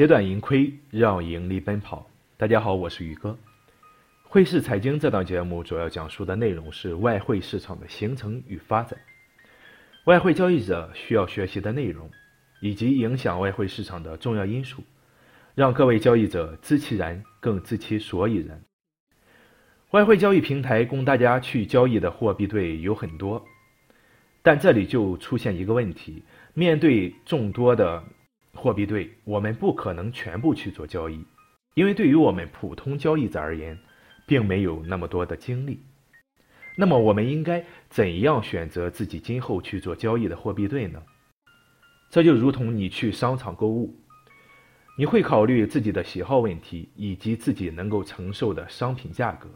截断盈亏，让盈利奔跑。大家好，我是宇哥。汇市财经这档节目主要讲述的内容是外汇市场的形成与发展，外汇交易者需要学习的内容，以及影响外汇市场的重要因素，让各位交易者知其然，更知其所以然。外汇交易平台供大家去交易的货币对有很多，但这里就出现一个问题：面对众多的货币对，我们不可能全部去做交易，因为对于我们普通交易者而言，并没有那么多的精力。那么，我们应该怎样选择自己今后去做交易的货币对呢？这就如同你去商场购物，你会考虑自己的喜好问题以及自己能够承受的商品价格，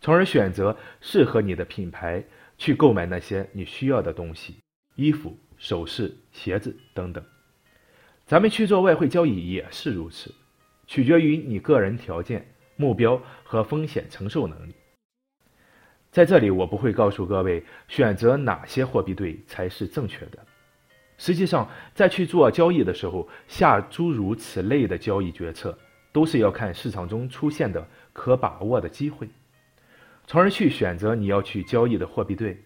从而选择适合你的品牌去购买那些你需要的东西，衣服、首饰、鞋子等等。咱们去做外汇交易也是如此，取决于你个人条件。目标和风险承受能力，在这里我不会告诉各位选择哪些货币对才是正确的。实际上，在去做交易的时候，下诸如此类的交易决策，都是要看市场中出现的可把握的机会，从而去选择你要去交易的货币对。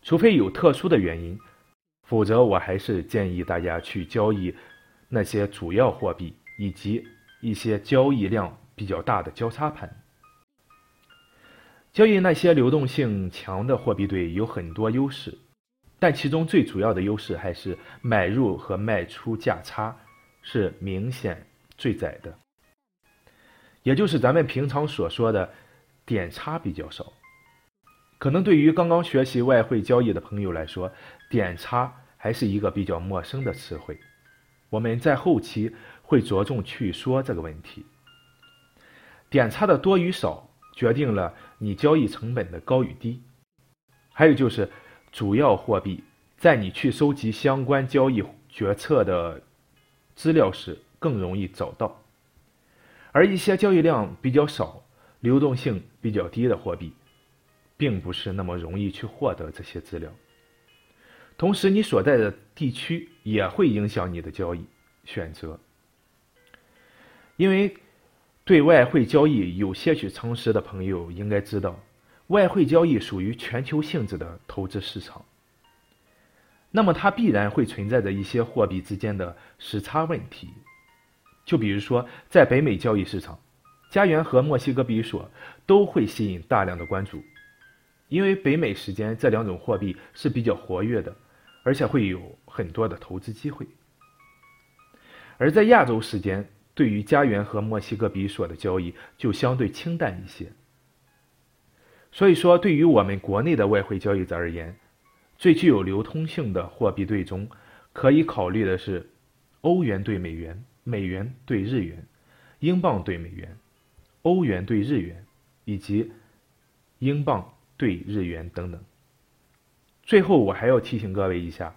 除非有特殊的原因，否则我还是建议大家去交易那些主要货币以及一些交易量。比较大的交叉盘，交易那些流动性强的货币对有很多优势，但其中最主要的优势还是买入和卖出价差是明显最窄的，也就是咱们平常所说的点差比较少。可能对于刚刚学习外汇交易的朋友来说，点差还是一个比较陌生的词汇。我们在后期会着重去说这个问题。点差的多与少决定了你交易成本的高与低，还有就是主要货币在你去收集相关交易决策的资料时更容易找到，而一些交易量比较少、流动性比较低的货币，并不是那么容易去获得这些资料。同时，你所在的地区也会影响你的交易选择，因为。对外汇交易有些许常识的朋友应该知道，外汇交易属于全球性质的投资市场。那么它必然会存在着一些货币之间的时差问题。就比如说，在北美交易市场，加元和墨西哥比索都会吸引大量的关注，因为北美时间这两种货币是比较活跃的，而且会有很多的投资机会。而在亚洲时间。对于加元和墨西哥比索的交易就相对清淡一些，所以说对于我们国内的外汇交易者而言，最具有流通性的货币对中，可以考虑的是欧元对美元、美元对日元、英镑对美元、欧元对日元以及英镑对日元等等。最后我还要提醒各位一下，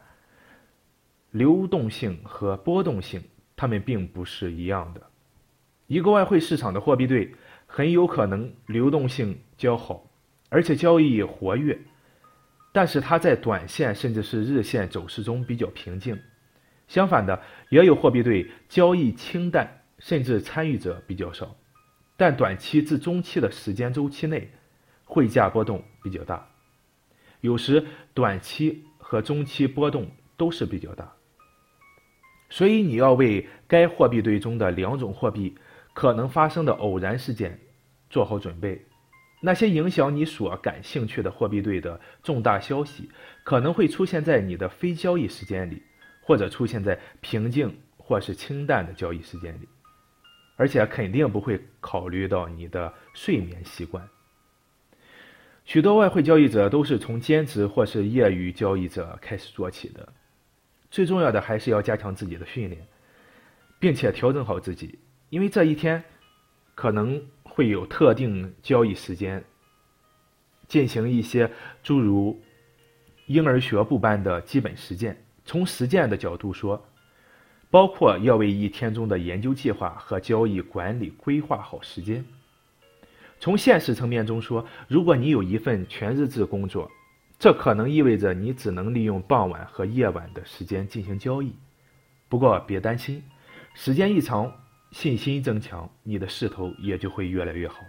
流动性和波动性。它们并不是一样的。一个外汇市场的货币对很有可能流动性较好，而且交易活跃，但是它在短线甚至是日线走势中比较平静。相反的，也有货币对交易清淡，甚至参与者比较少，但短期至中期的时间周期内，汇价波动比较大。有时短期和中期波动都是比较大。所以你要为该货币对中的两种货币可能发生的偶然事件做好准备。那些影响你所感兴趣的货币对的重大消息，可能会出现在你的非交易时间里，或者出现在平静或是清淡的交易时间里，而且肯定不会考虑到你的睡眠习惯。许多外汇交易者都是从兼职或是业余交易者开始做起的。最重要的还是要加强自己的训练，并且调整好自己，因为这一天可能会有特定交易时间，进行一些诸如婴儿学步般的基本实践。从实践的角度说，包括要为一天中的研究计划和交易管理规划好时间。从现实层面中说，如果你有一份全日制工作，这可能意味着你只能利用傍晚和夜晚的时间进行交易。不过别担心，时间一长，信心增强，你的势头也就会越来越好。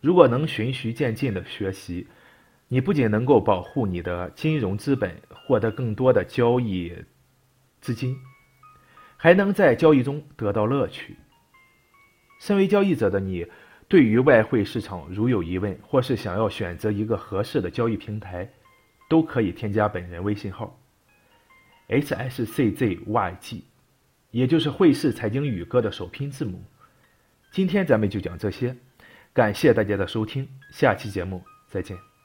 如果能循序渐进的学习，你不仅能够保护你的金融资本，获得更多的交易资金，还能在交易中得到乐趣。身为交易者的你，对于外汇市场如有疑问，或是想要选择一个合适的交易平台，都可以添加本人微信号：hsczyg，也就是汇市财经宇哥的首拼字母。今天咱们就讲这些，感谢大家的收听，下期节目再见。